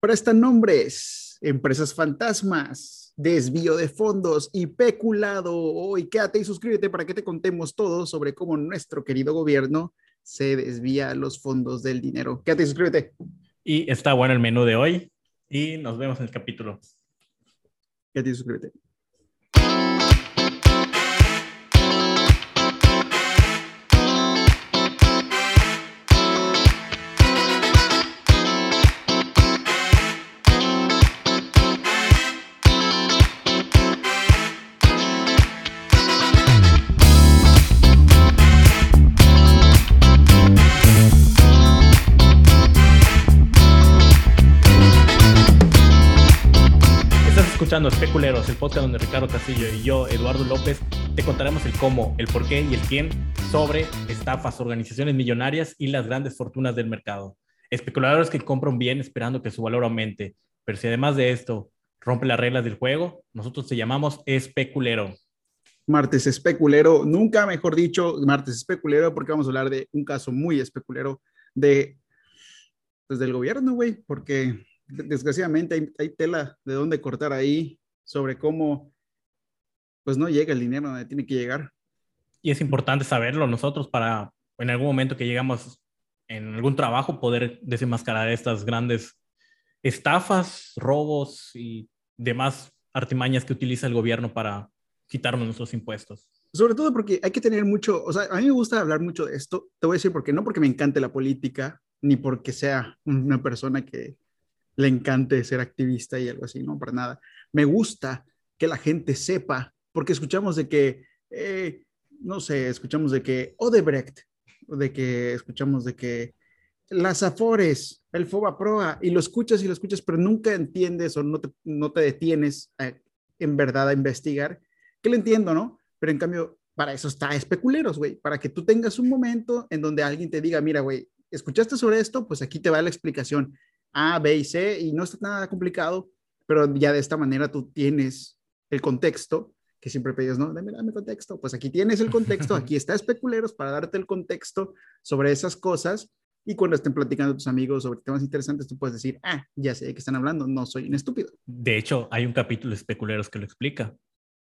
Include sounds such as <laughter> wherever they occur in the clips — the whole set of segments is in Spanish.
prestan nombres, empresas fantasmas, desvío de fondos y peculado. Hoy quédate y suscríbete para que te contemos todo sobre cómo nuestro querido gobierno se desvía los fondos del dinero. Quédate y suscríbete. Y está bueno el menú de hoy y nos vemos en el capítulo. Quédate y suscríbete. Escuchando Especuleros, el podcast donde Ricardo Castillo y yo, Eduardo López, te contaremos el cómo, el por qué y el quién sobre estafas, organizaciones millonarias y las grandes fortunas del mercado. Especuladores que compran bien esperando que su valor aumente. Pero si además de esto rompe las reglas del juego, nosotros te llamamos especulero. Martes especulero, nunca mejor dicho, martes especulero, porque vamos a hablar de un caso muy especulero de, pues, del gobierno, güey, porque desgraciadamente hay, tela de dónde cortar ahí sobre cómo pues no llega el dinero donde tiene que llegar. Y es importante saberlo nosotros para en algún momento que llegamos en algún trabajo poder desenmascarar estas grandes estafas, robos y demás artimañas que utiliza el gobierno para quitarnos nuestros impuestos. Sobre todo porque hay que tener mucho, o sea, a mí me gusta hablar mucho de esto, te voy a decir porque no porque me encante la política, ni porque sea una persona que le encante ser activista y algo así, no, para nada. Me gusta que la gente sepa, porque escuchamos de que, eh, no sé, escuchamos de que Odebrecht, de que escuchamos de que las Afores, el Foba Proa, y lo escuchas y lo escuchas, pero nunca entiendes o no te, no te detienes en verdad a investigar, que lo entiendo, ¿no? Pero en cambio, para eso está especuleros, güey, para que tú tengas un momento en donde alguien te diga, mira, güey, ¿escuchaste sobre esto? Pues aquí te va la explicación. A, B y C y no está nada complicado, pero ya de esta manera tú tienes el contexto que siempre pedías, ¿no? Dame, dame contexto. Pues aquí tienes el contexto, aquí está Especuleros para darte el contexto sobre esas cosas y cuando estén platicando tus amigos sobre temas interesantes, tú puedes decir, ah, ya sé de qué están hablando, no soy un estúpido. De hecho, hay un capítulo de Especuleros que lo explica.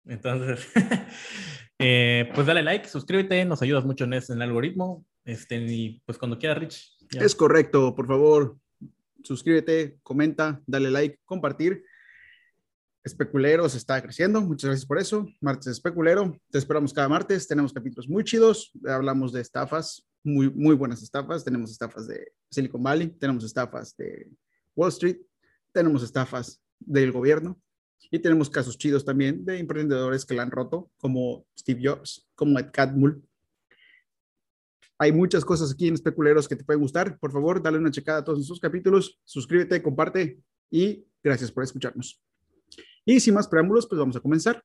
Entonces, <laughs> eh, pues dale like, suscríbete, nos ayudas mucho en, ese, en el algoritmo. Este, y pues cuando quieras, Rich. Es correcto, por favor, suscríbete, comenta, dale like, compartir. Especuleros está creciendo, muchas gracias por eso. Martes Especulero, te esperamos cada martes, tenemos capítulos muy chidos, hablamos de estafas, muy, muy buenas estafas, tenemos estafas de Silicon Valley, tenemos estafas de Wall Street, tenemos estafas del gobierno y tenemos casos chidos también de emprendedores que la han roto, como Steve Jobs, como Ed Catmull, hay muchas cosas aquí en Especuleros que te pueden gustar. Por favor, dale una checada a todos nuestros capítulos, suscríbete, comparte y gracias por escucharnos. Y sin más preámbulos, pues vamos a comenzar.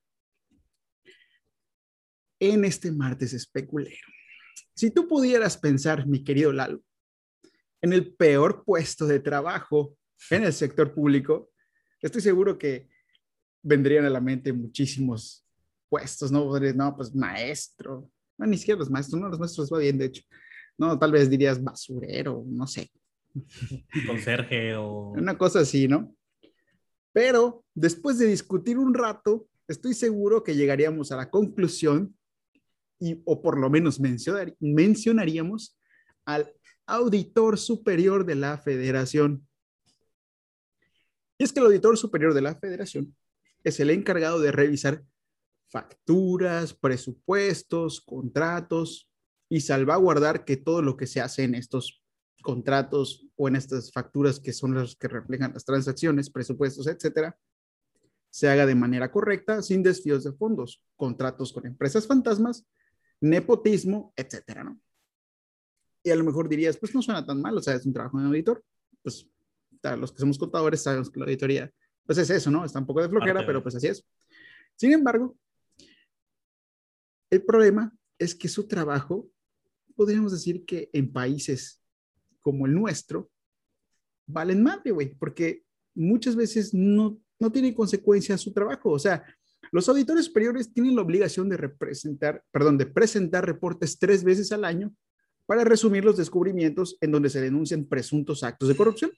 En este martes especulero, si tú pudieras pensar, mi querido Lalo, en el peor puesto de trabajo en el sector público, estoy seguro que vendrían a la mente muchísimos puestos, ¿no? No, pues maestro, no, ni siquiera los maestros, no, los maestros va bien, de hecho. No, tal vez dirías basurero, no sé. Conserje o... Una cosa así, ¿no? Pero después de discutir un rato, estoy seguro que llegaríamos a la conclusión, y, o por lo menos mencionar, mencionaríamos al auditor superior de la federación. Y es que el auditor superior de la federación es el encargado de revisar facturas, presupuestos, contratos y salvaguardar que todo lo que se hace en estos contratos o en estas facturas que son las que reflejan las transacciones, presupuestos, etcétera, se haga de manera correcta, sin desvíos de fondos, contratos con empresas fantasmas, nepotismo, etcétera, ¿no? Y a lo mejor dirías, pues no suena tan mal, o sea, es un trabajo de auditor. Pues los que somos contadores sabemos que la auditoría, pues es eso, ¿no? Está un poco de flojera, pero pues así es. Sin embargo, el problema es que su trabajo, podríamos decir que en países como el nuestro, valen madre, güey, porque muchas veces no, no tiene consecuencias su trabajo. O sea, los auditores superiores tienen la obligación de representar, perdón, de presentar reportes tres veces al año para resumir los descubrimientos en donde se denuncian presuntos actos de corrupción.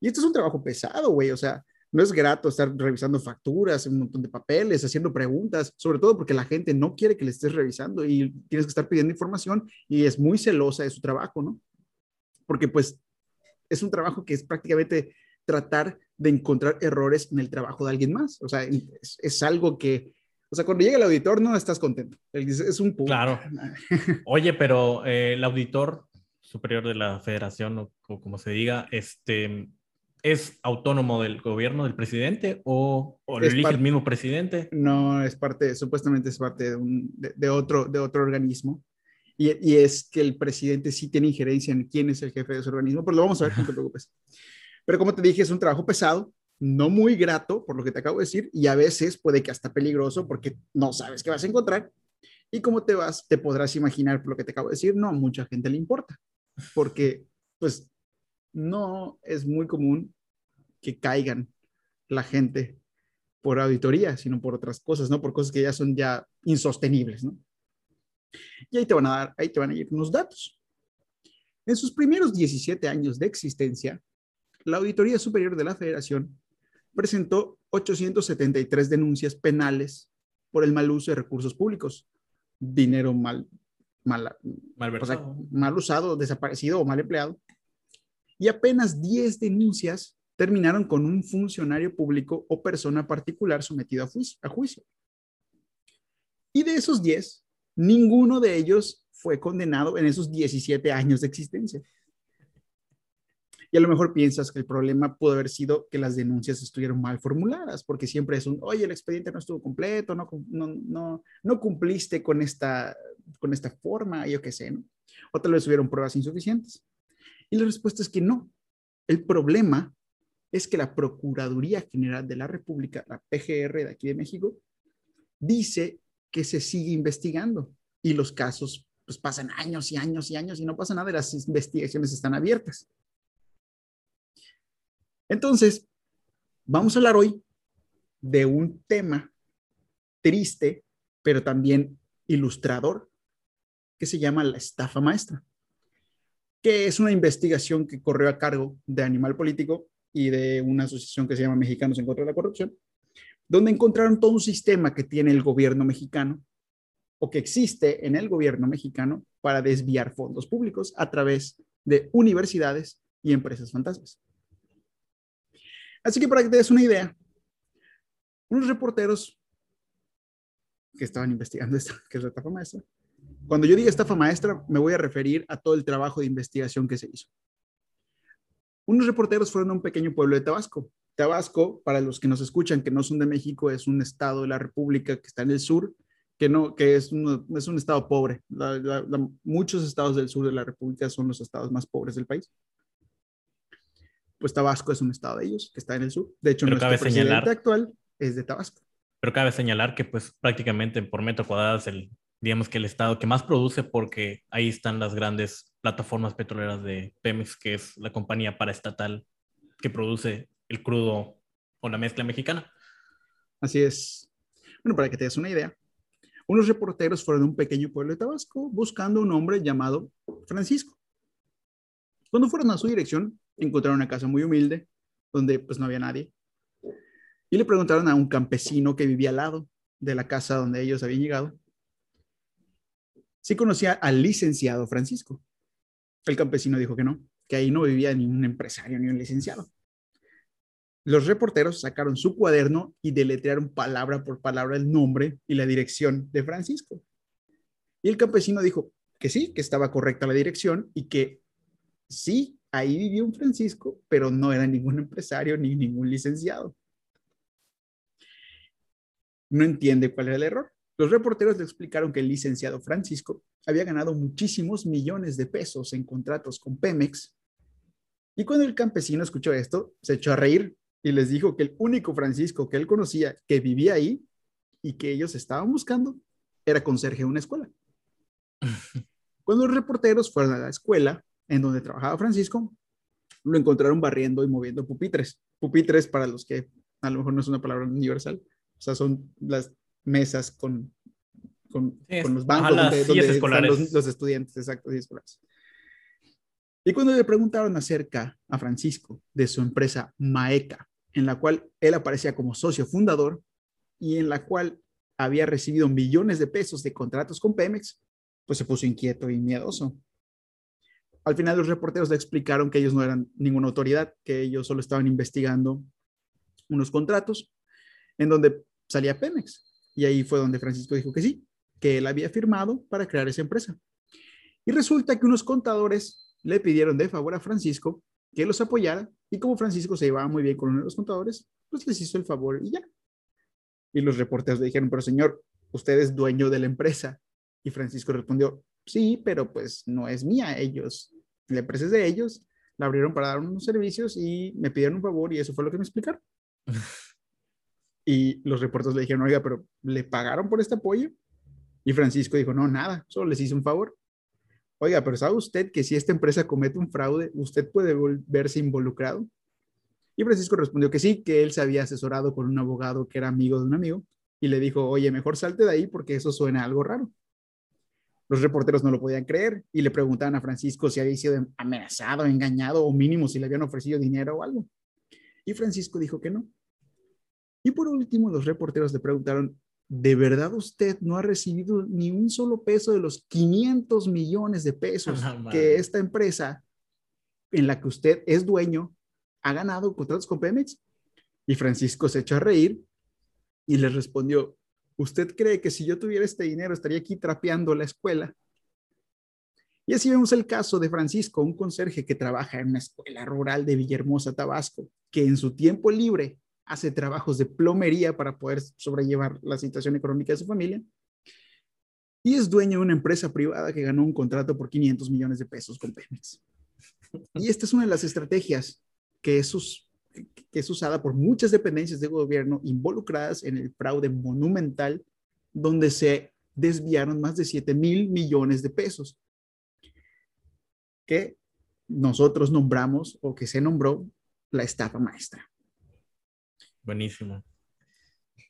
Y esto es un trabajo pesado, güey, o sea, no es grato estar revisando facturas, un montón de papeles, haciendo preguntas, sobre todo porque la gente no quiere que le estés revisando y tienes que estar pidiendo información y es muy celosa de su trabajo, ¿no? Porque pues es un trabajo que es prácticamente tratar de encontrar errores en el trabajo de alguien más. O sea, es, algo que, o sea, cuando llega el auditor no estás contento. Es un punto. Claro. <laughs> Oye, pero eh, el auditor superior de la federación, o, como se diga, este, ¿es autónomo del gobierno del presidente o, o lo elige el mismo presidente? No, es parte, supuestamente es parte de, un, de, otro, de otro organismo. Y, y, es que el presidente sí tiene injerencia en quién es el jefe de ese organismo, pero lo vamos a ver, no te preocupes. Pero como te dije, es un trabajo pesado, no muy grato, por lo que te acabo de decir, y a veces puede que hasta peligroso porque no sabes qué vas a encontrar. Y como te vas, te podrás imaginar por lo que te acabo de decir, no a mucha gente le importa, porque pues no es muy común que caigan la gente por auditoría, sino por otras cosas, ¿no? Por cosas que ya son ya insostenibles, ¿no? Y ahí te van a dar, ahí te van a ir unos datos. En sus primeros 17 años de existencia, la Auditoría Superior de la Federación presentó 873 denuncias penales por el mal uso de recursos públicos, dinero mal, mal, mal usado, desaparecido o mal empleado, y apenas 10 denuncias terminaron con un funcionario público o persona particular sometido a juicio. A juicio. Y de esos 10, ninguno de ellos fue condenado en esos 17 años de existencia. Y a lo mejor piensas que el problema pudo haber sido que las denuncias estuvieron mal formuladas, porque siempre es un, oye, el expediente no estuvo completo, no, no, no, no cumpliste con esta, con esta forma, yo qué sé, ¿no? O tal vez hubieron pruebas insuficientes. Y la respuesta es que no. El problema es que la Procuraduría General de la República, la PGR de aquí de México, dice que se sigue investigando y los casos pues pasan años y años y años y no pasa nada y las investigaciones están abiertas. Entonces, vamos a hablar hoy de un tema triste, pero también ilustrador, que se llama la estafa maestra, que es una investigación que corrió a cargo de Animal Político y de una asociación que se llama Mexicanos en contra de la corrupción, donde encontraron todo un sistema que tiene el gobierno mexicano o que existe en el gobierno mexicano para desviar fondos públicos a través de universidades y empresas fantasmas. Así que para que te des una idea, unos reporteros que estaban investigando esto, <laughs> que es la estafa maestra, cuando yo diga estafa maestra, me voy a referir a todo el trabajo de investigación que se hizo. Unos reporteros fueron a un pequeño pueblo de Tabasco. Tabasco, para los que nos escuchan, que no son de México, es un estado de la República que está en el sur, que no, que es un, es un estado pobre. muchos estados del sur de la República son los estados más pobres del país pues Tabasco es un estado de ellos, que está en el sur. De hecho, nuestro presidente señalar, actual es de Tabasco. Pero cabe señalar que pues prácticamente por metro cuadrado es el, digamos que el estado que más produce porque ahí están las grandes plataformas petroleras de Pemex, que es la compañía paraestatal que produce el crudo o la mezcla mexicana. Así es. Bueno, para que te des una idea, unos reporteros fueron a un pequeño pueblo de Tabasco buscando un hombre llamado Francisco. Cuando fueron a su dirección, encontraron una casa muy humilde donde pues no había nadie. Y le preguntaron a un campesino que vivía al lado de la casa donde ellos habían llegado si conocía al licenciado Francisco. El campesino dijo que no, que ahí no vivía ni un empresario ni un licenciado. Los reporteros sacaron su cuaderno y deletrearon palabra por palabra el nombre y la dirección de Francisco. Y el campesino dijo que sí, que estaba correcta la dirección y que sí, ahí vivía un Francisco, pero no era ningún empresario ni ningún licenciado. No entiende cuál era el error. Los reporteros le explicaron que el licenciado Francisco había ganado muchísimos millones de pesos en contratos con Pemex. Y cuando el campesino escuchó esto, se echó a reír y les dijo que el único Francisco que él conocía que vivía ahí y que ellos estaban buscando era conserje de una escuela. <laughs> Cuando los reporteros fueron a la escuela, en donde trabajaba Francisco, lo encontraron barriendo y moviendo pupitres. Pupitres, para los que a lo mejor no es una palabra universal, o sea, son las mesas con, con, los bancos donde, están los, estudiantes, exacto, escolares. Y cuando le preguntaron acerca a Francisco de su empresa Maeca, en la cual él aparecía como socio fundador y en la cual había recibido millones de pesos de contratos con Pemex, pues se puso inquieto y miedoso. Al final los reporteros le explicaron que ellos no eran ninguna autoridad, que ellos solo estaban investigando unos contratos en donde salía Pemex. Y ahí fue donde Francisco dijo que sí, que él había firmado para crear esa empresa. Y resulta que unos contadores le pidieron de favor a Francisco que los apoyara y como Francisco se llevaba muy bien con uno de los contadores, pues les hizo el favor y ya. Y los reporteros le dijeron, pero señor, usted es dueño de la empresa. Y Francisco respondió, sí, pero pues no es mía, ellos, la empresa es de ellos, la abrieron para dar unos servicios y me pidieron un favor y eso fue lo que me explicaron. <laughs> y los reporteros le dijeron, oiga, pero ¿le pagaron por este apoyo? Y Francisco dijo, no, nada, solo les hice un favor. Oiga, pero ¿sabe usted que si esta empresa comete un fraude, usted puede verse involucrado? Y Francisco respondió que sí, que él se había asesorado con un abogado que era amigo de un amigo y le dijo, oye, mejor salte de ahí porque eso suena algo raro. Los reporteros no lo podían creer y le preguntaban a Francisco si había sido amenazado, engañado o mínimo si le habían ofrecido dinero o algo. Y Francisco dijo que no. Y por último, los reporteros le preguntaron, ¿de verdad usted no ha recibido ni un solo peso de los 500 millones de pesos <laughs> que esta empresa en la que usted es dueño ha ganado contratos con Pemex? Y Francisco se echó a reír y le respondió, ¿usted cree que si yo tuviera este dinero estaría aquí trapeando la escuela? Y así vemos el caso de Francisco, un conserje que trabaja en una escuela rural de Villahermosa, Tabasco, que en su tiempo libre hace trabajos de plomería para poder sobrellevar la situación económica de su familia. Y es dueño de una empresa privada que ganó un contrato por 500 millones de pesos con Pemex. Y esta es una de las estrategias que es, usada por muchas dependencias de gobierno involucradas en el fraude monumental, donde se desviaron más de 7 mil millones de pesos, que nosotros nombramos o que se nombró la estafa maestra. Buenísimo.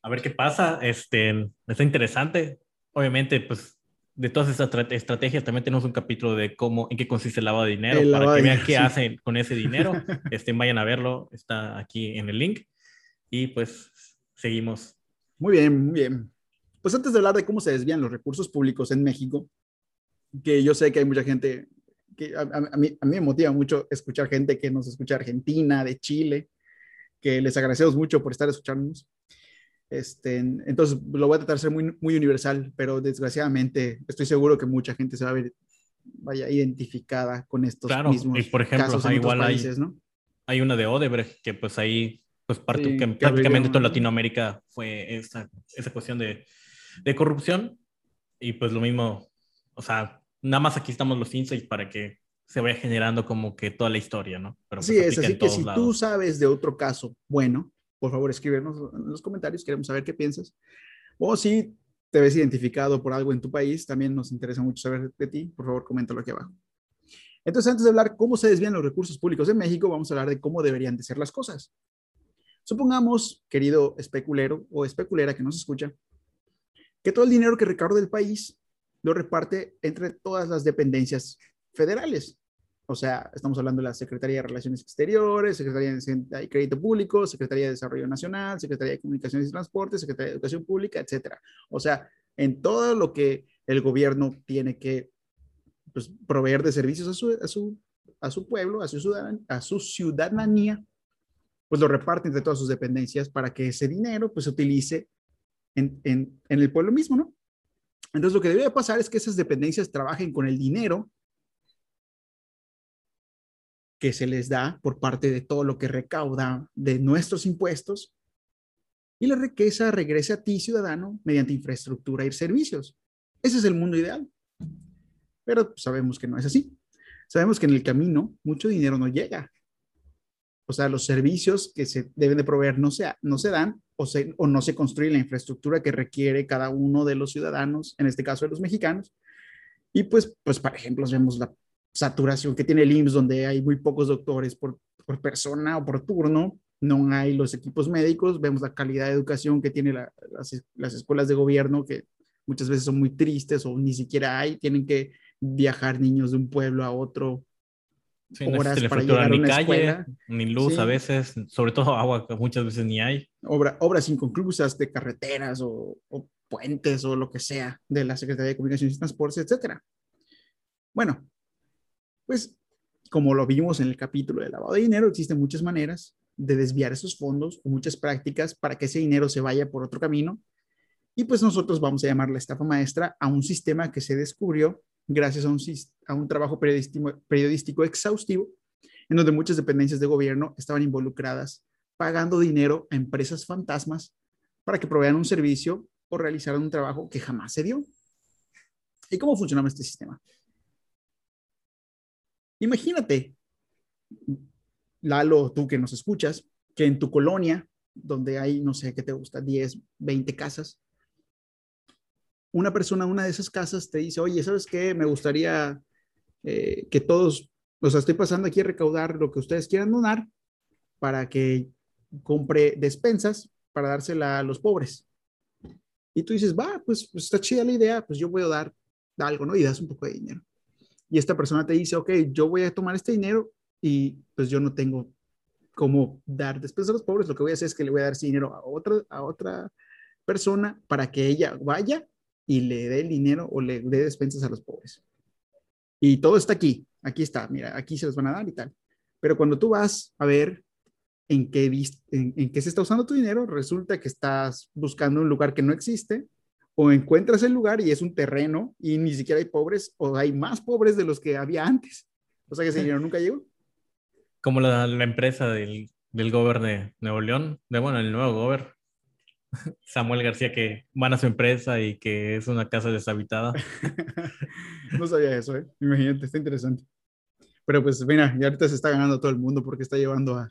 A ver qué pasa. Este, está interesante. Obviamente, pues de todas esas estrategias también tenemos un capítulo de cómo, en qué consiste el lavado de dinero, para que vean qué hacen con ese dinero. <laughs> Este, vayan a verlo, está aquí en el link. Y pues seguimos. Muy bien, muy bien. Pues antes de hablar de cómo se desvían los recursos públicos en México, que yo sé que hay mucha gente, que a, mí, a mí me motiva mucho escuchar gente que nos escucha Argentina, de Chile, que les agradecemos mucho por estar escuchándonos. Este, entonces, lo voy a tratar de ser muy, muy universal, pero desgraciadamente estoy seguro que mucha gente se va a ver vaya identificada con estos claro, mismos y por ejemplo, casos en igual países, hay, ¿no? hay una de Odebrecht que pues ahí pues parte, que prácticamente toda Latinoamérica fue esa, esa cuestión de, de, corrupción y pues lo mismo, o sea, nada más aquí estamos los insights para que se vaya generando como que toda la historia, ¿no? Pero pues sí, es así que si tú sabes de otro caso bueno, por favor escríbenos en los comentarios, queremos saber qué piensas. O si te ves identificado por algo en tu país, también nos interesa mucho saber de ti, por favor coméntalo aquí abajo. Entonces, antes de hablar cómo se desvían los recursos públicos en México, vamos a hablar de cómo deberían de ser las cosas. Supongamos, querido especulero o especulera que nos escucha, que todo el dinero que recaudó del país lo reparte entre todas las dependencias federales. O sea, estamos hablando de la Secretaría de Relaciones Exteriores, Secretaría de Crédito Público, Secretaría de Desarrollo Nacional, Secretaría de Comunicaciones y Transportes, Secretaría de Educación Pública, etcétera. O sea, en todo lo que el gobierno tiene que pues, proveer de servicios a su, a su, a su pueblo, a su, a su ciudadanía, pues lo reparte entre todas sus dependencias para que ese dinero pues se utilice en, en, en el pueblo mismo, ¿no? Entonces, lo que debería pasar es que esas dependencias trabajen con el dinero que se les da por parte de todo lo que recauda de nuestros impuestos y la riqueza regrese a ti, ciudadano, mediante infraestructura y servicios. Ese es el mundo ideal. Pero sabemos que no es así. Sabemos que en el camino mucho dinero no llega. O sea, los servicios que se deben de proveer no se, no se dan o, se, o no se construye la infraestructura que requiere cada uno de los ciudadanos, en este caso de los mexicanos. Y pues, pues por ejemplo, vemos la saturación que tiene el IMSS, donde hay muy pocos doctores por, por persona o por turno, no hay los equipos médicos, vemos la calidad de educación que tienen las, las, escuelas de gobierno, que muchas veces son muy tristes o ni siquiera hay, tienen que viajar niños de un pueblo a otro horas para llegar a una calle, escuela. Ni luz a veces, sobre todo agua que muchas veces ni hay. Obra, obras inconclusas de carreteras o, o, puentes o lo que sea de la Secretaría de Comunicaciones y Transportes, etcétera. Bueno, pues como lo vimos en el capítulo de lavado de dinero, existen muchas maneras de desviar esos fondos o muchas prácticas para que ese dinero se vaya por otro camino. Y pues nosotros vamos a llamar la estafa maestra a un sistema que se descubrió gracias a un, trabajo periodístico, periodístico exhaustivo en donde muchas dependencias de gobierno estaban involucradas pagando dinero a empresas fantasmas para que provean un servicio o realizaran un trabajo que jamás se dio. ¿Y cómo funcionaba este sistema? Imagínate, Lalo, tú que nos escuchas, que en tu colonia, donde hay, no sé, ¿qué te gusta? 10, 20 casas, una persona, una de esas casas te dice, oye, ¿sabes qué? Me gustaría eh, que todos, o sea, estoy pasando aquí a recaudar lo que ustedes quieran donar para que compre despensas para dársela a los pobres. Y tú dices, va, pues, pues está chida la idea, pues yo voy a dar algo, ¿no? Y das un poco de dinero y esta persona te dice, ok, yo voy a tomar este dinero y pues yo no tengo cómo dar después a los pobres, lo que voy a hacer es que le voy a dar ese dinero a otra, a otra persona para que ella vaya y le dé el dinero o le dé despensas a los pobres. Y todo está aquí, aquí está, mira, aquí se los van a dar y tal. Pero cuando tú vas a ver en qué, en, en qué se está usando tu dinero, resulta que estás buscando un lugar que no existe o encuentras el lugar y es un terreno y ni siquiera hay pobres o hay más pobres de los que había antes. O sea que ese dinero nunca llegó. Como la, la empresa del, del gobierno de Nuevo León, de bueno, el nuevo gobierno. <laughs> Samuel García que van a su empresa y que es una casa deshabitada. <laughs> no sabía eso, ¿eh? Imagínate, está interesante. Pero pues mira, y ahorita se está ganando todo el mundo porque está llevando a,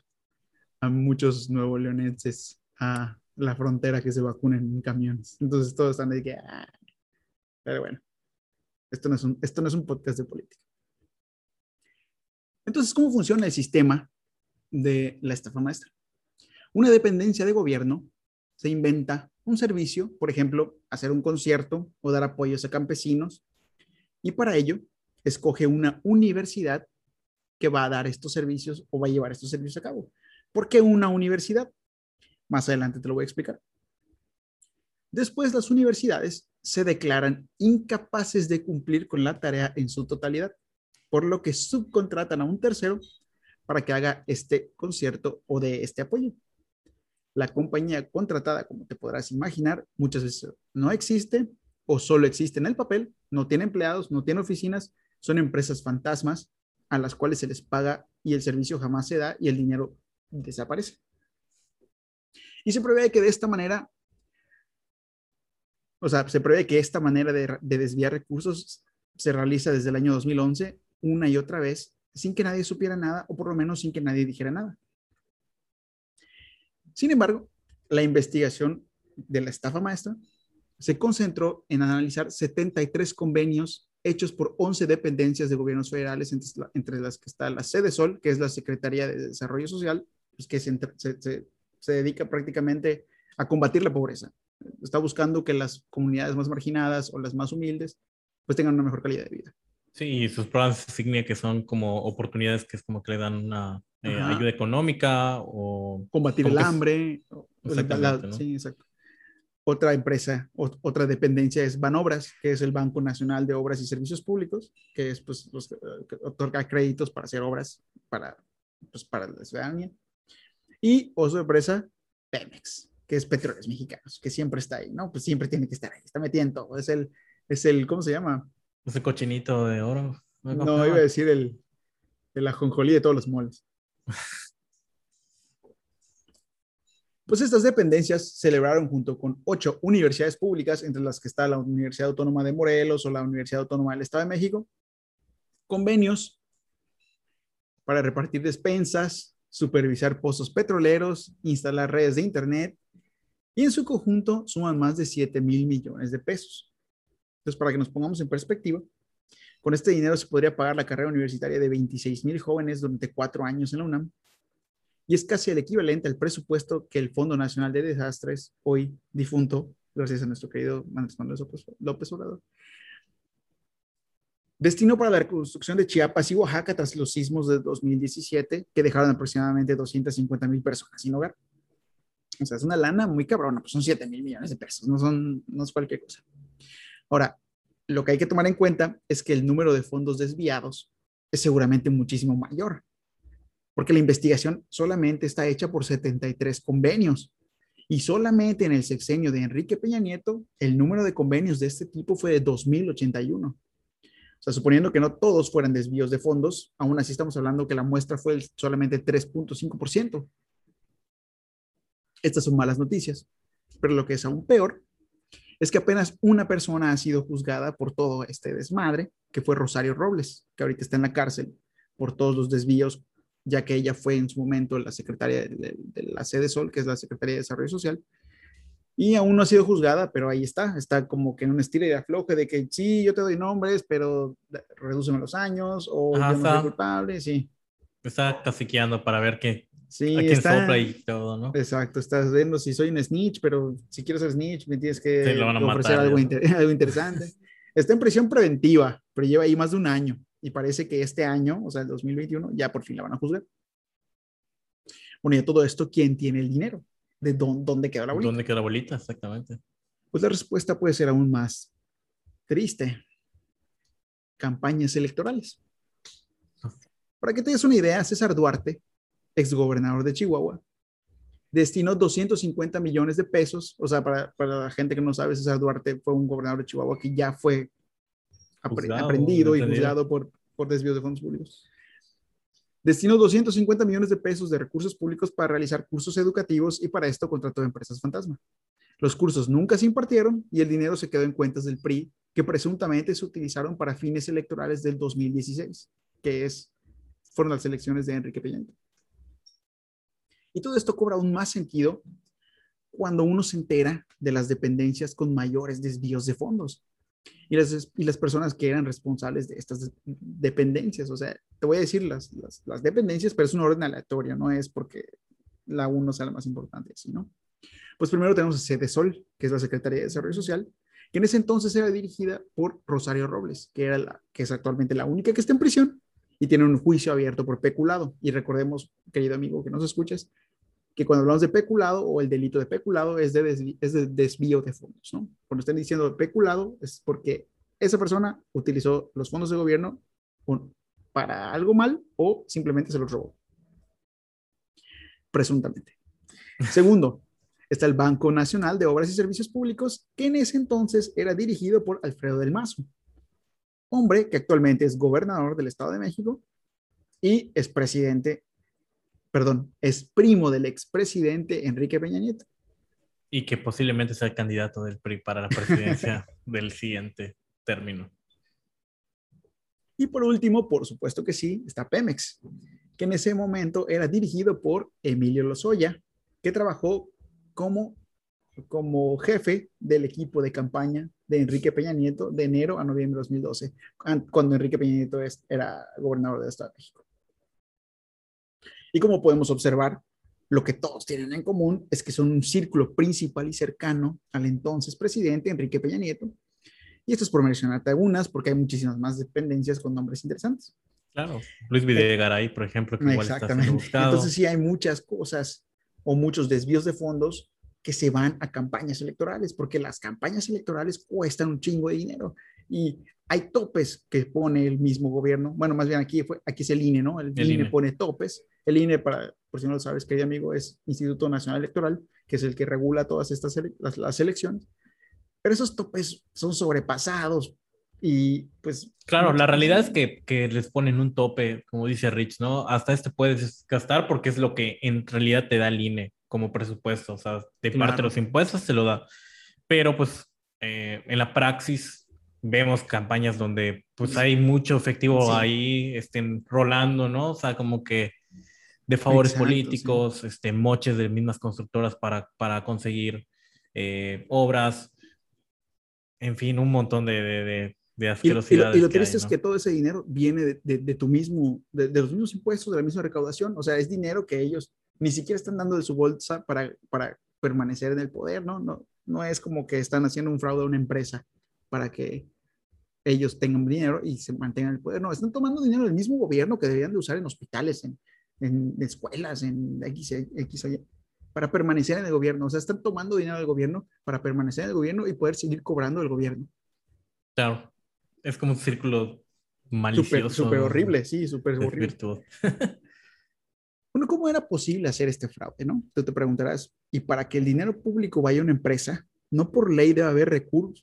a muchos nuevo leonenses a la frontera que se vacunen en camiones. Entonces todos están de que, ah". pero bueno, esto no, es un, esto no es un podcast de política. Entonces, ¿cómo funciona el sistema de la estafa maestra? Una dependencia de gobierno se inventa un servicio, por ejemplo, hacer un concierto o dar apoyos a campesinos, y para ello escoge una universidad que va a dar estos servicios o va a llevar estos servicios a cabo. ¿Por qué una universidad? Más adelante te lo voy a explicar. Después, las universidades se declaran incapaces de cumplir con la tarea en su totalidad, por lo que subcontratan a un tercero para que haga este concierto o de este apoyo. La compañía contratada, como te podrás imaginar, muchas veces no existe o solo existe en el papel, no tiene empleados, no tiene oficinas, son empresas fantasmas a las cuales se les paga y el servicio jamás se da y el dinero desaparece. Y se prevé que de esta manera, o sea, se prevé que esta manera de, desviar recursos se realiza desde el año 2011 una y otra vez sin que nadie supiera nada o por lo menos sin que nadie dijera nada. Sin embargo, la investigación de la estafa maestra se concentró en analizar 73 convenios hechos por 11 dependencias de gobiernos federales, entre, las que está la Sede Sol, que es la Secretaría de Desarrollo Social, pues que se, se, se dedica prácticamente a combatir la pobreza. Está buscando que las comunidades más marginadas o las más humildes pues tengan una mejor calidad de vida. Sí, y sus programas insignia que son como oportunidades que es como que le dan una eh, ayuda económica o... Combatir el hambre. Sí, exacto. Otra empresa, otra dependencia es Banobras, que es el Banco Nacional de Obras y Servicios Públicos, que es pues los que otorga créditos para hacer obras para, pues, para la ciudadanía y o su empresa Pemex, que es Petróleos Mexicanos, que siempre está ahí, ¿no? Pues siempre tiene que estar ahí, está metiendo todo. Es el, es el ¿cómo se llama? Ese cochinito de oro. No, iba a decir el, el ajonjolí de todos los moles. <laughs> Pues estas dependencias celebraron junto con ocho universidades públicas, entre las que está la Universidad Autónoma de Morelos o la Universidad Autónoma del Estado de México, convenios para repartir despensas, supervisar pozos petroleros, instalar redes de Internet y en su conjunto suman más de 7 mil millones de pesos. Entonces, para que nos pongamos en perspectiva, con este dinero se podría pagar la carrera universitaria de 26 mil jóvenes durante cuatro años en la UNAM y es casi el equivalente al presupuesto que el Fondo Nacional de Desastres, hoy difunto, gracias a nuestro querido Manuel López Obrador, Destino para la reconstrucción de Chiapas y Oaxaca tras los sismos de 2017 que dejaron aproximadamente 250 mil personas sin hogar. O sea, es una lana muy cabrona, pues son 7 mil millones de pesos, no, son, no es cualquier cosa. Ahora, lo que hay que tomar en cuenta es que el número de fondos desviados es seguramente muchísimo mayor, porque la investigación solamente está hecha por 73 convenios y solamente en el sexenio de Enrique Peña Nieto el número de convenios de este tipo fue de 2081. Suponiendo que no todos fueran desvíos de fondos, aún así estamos hablando que la muestra fue solamente 3.5%. Estas son malas noticias, pero lo que es aún peor es que apenas una persona ha sido juzgada por todo este desmadre, que fue Rosario Robles, que ahorita está en la cárcel por todos los desvíos, ya que ella fue en su momento la secretaria de, la sede Sol, que es la Secretaría de Desarrollo Social, y aún no ha sido juzgada, pero ahí está, está como que en un estilo de afloje de que sí, yo te doy nombres, pero redúceme los años, o yo no soy culpable, sí. Está caciqueando para ver qué, Sí, está, y todo, ¿no? Exacto, estás viendo si soy un snitch, pero si quiero ser snitch me tienes que ofrecer algo, <laughs> algo, interesante. está en prisión preventiva, pero lleva ahí más de un año y parece que este año, o sea, el 2021, ya por fin la van a juzgar. Bueno, y todo esto, ¿quién tiene el dinero? ¿De dónde, dónde queda la bolita? ¿Dónde queda la bolita? Exactamente. Pues la respuesta puede ser aún más triste. Campañas electorales. Para que te des una idea, César Duarte exgobernador de Chihuahua, destinó 250 millones de pesos, o sea, para, para, la gente que no sabe, César Duarte fue un gobernador de Chihuahua que ya fue aprendido y juzgado por, por desvío de fondos públicos. Destinó 250 millones de pesos de recursos públicos para realizar cursos educativos y para esto contrató empresas fantasma. Los cursos nunca se impartieron y el dinero se quedó en cuentas del PRI, que presuntamente se utilizaron para fines electorales del 2016, que es, fueron las elecciones de Enrique Peña y todo esto cobra aún más sentido cuando uno se entera de las dependencias con mayores desvíos de fondos y las, y las personas que eran responsables de estas dependencias. O sea, te voy a decir las, las, dependencias, pero es un orden aleatorio, no es porque la uno sea la más importante, ¿sí, no? Pues primero tenemos a Sede Sol, que es la Secretaría de Desarrollo Social, que en ese entonces era dirigida por Rosario Robles, que, era la, que es actualmente la única que está en prisión y tiene un juicio abierto por peculado. Y recordemos, querido amigo que nos escuchas, que cuando hablamos de peculado o el delito de peculado es de, desvío, es de desvío de fondos, ¿no? Cuando estén diciendo peculado es porque esa persona utilizó los fondos de gobierno para algo mal o simplemente se los robó. Presuntamente. <laughs> Segundo, está el Banco Nacional de Obras y Servicios Públicos, que en ese entonces era dirigido por Alfredo del Mazo, hombre que actualmente es gobernador del Estado de México y es presidente, perdón, es primo del expresidente Enrique Peña Nieto. Y que posiblemente sea el candidato del PRI para la presidencia <laughs> del siguiente término. Y por último, por supuesto que sí, está Pemex, que en ese momento era dirigido por Emilio Lozoya, que trabajó como, como jefe del equipo de campaña de Enrique Peña Nieto de enero a noviembre de 2012, cuando Enrique Peña Nieto era gobernador del Estado de México. Y como podemos observar, lo que todos tienen en común es que son un círculo principal y cercano al entonces presidente Enrique Peña Nieto. Y esto es por mencionarte algunas, porque hay muchísimas más dependencias con nombres interesantes. Claro, Luis Videgaray, por ejemplo, que igual Exactamente. Entonces sí hay muchas cosas o muchos desvíos de fondos que se van a campañas electorales, porque las campañas electorales cuestan un chingo de dinero y hay topes que pone el mismo gobierno. Bueno, más bien aquí, fue, aquí es el INE, ¿no? El, INE, pone topes. El INE, para, por si no lo sabes, querido amigo, es Instituto Nacional Electoral, que es el que regula todas estas las, las elecciones. Pero esos topes son sobrepasados y pues... Claro, la realidad es que, que, les ponen un tope, como dice Rich, ¿no? Hasta este puedes gastar porque es lo que en realidad te da el INE como presupuesto, o sea, de parte de los impuestos se lo da. Pero pues eh, en la praxis vemos campañas donde pues hay mucho efectivo ahí estén rolando, ¿no? O sea, como que de favores políticos, este, moches de mismas constructoras para, para conseguir eh, obras, en fin, un montón de, de, de asquerosidades. Y, lo, triste es que todo ese dinero viene de, de tu mismo, de, los mismos impuestos, de la misma recaudación, o sea, es dinero que ellos ni siquiera están dando de su bolsa para, para permanecer en el poder, ¿no? ¿no? No es como que están haciendo un fraude a una empresa para que ellos tengan dinero y se mantengan el poder. No, están tomando dinero del mismo gobierno que deberían de usar en hospitales, en, en escuelas, en X, X Y, para permanecer en el gobierno. O sea, están tomando dinero del gobierno para permanecer en el gobierno y poder seguir cobrando el gobierno. Claro, es como un círculo malicioso. Súper horrible, sí, súper horrible. <laughs> Bueno, ¿cómo era posible hacer este fraude, no? Tú te preguntarás, y para que el dinero público vaya a una empresa, no por ley debe haber recursos,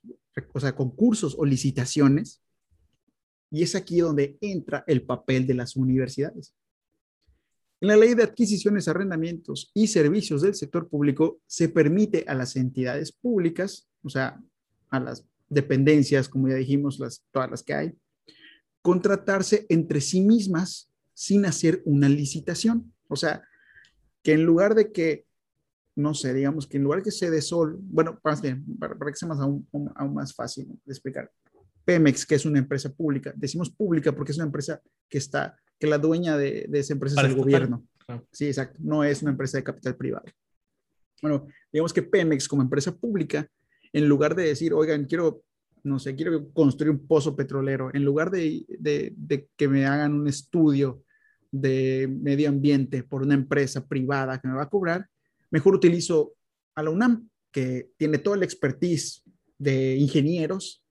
o sea, concursos o licitaciones, y es aquí donde entra el papel de las universidades. En la ley de adquisiciones, arrendamientos y servicios del sector público se permite a las entidades públicas, o sea, a las dependencias, como ya dijimos, las, todas las que hay, contratarse entre sí mismas sin hacer una licitación. O sea, que en lugar de que, no sé, digamos que en lugar que se dé sol, bueno, para, para que sea más aún, más fácil de explicar, Pemex, que es una empresa pública, decimos pública porque es una empresa que está, que la dueña de, de esa empresa es el gobierno. Sí, exacto, no es una empresa de capital privado. Bueno, digamos que Pemex como empresa pública, en lugar de decir, oigan, quiero no sé, quiero construir un pozo petrolero, en lugar de, que me hagan un estudio de medio ambiente por una empresa privada que me va a cobrar, mejor utilizo a la UNAM, que tiene toda la expertise de ingenieros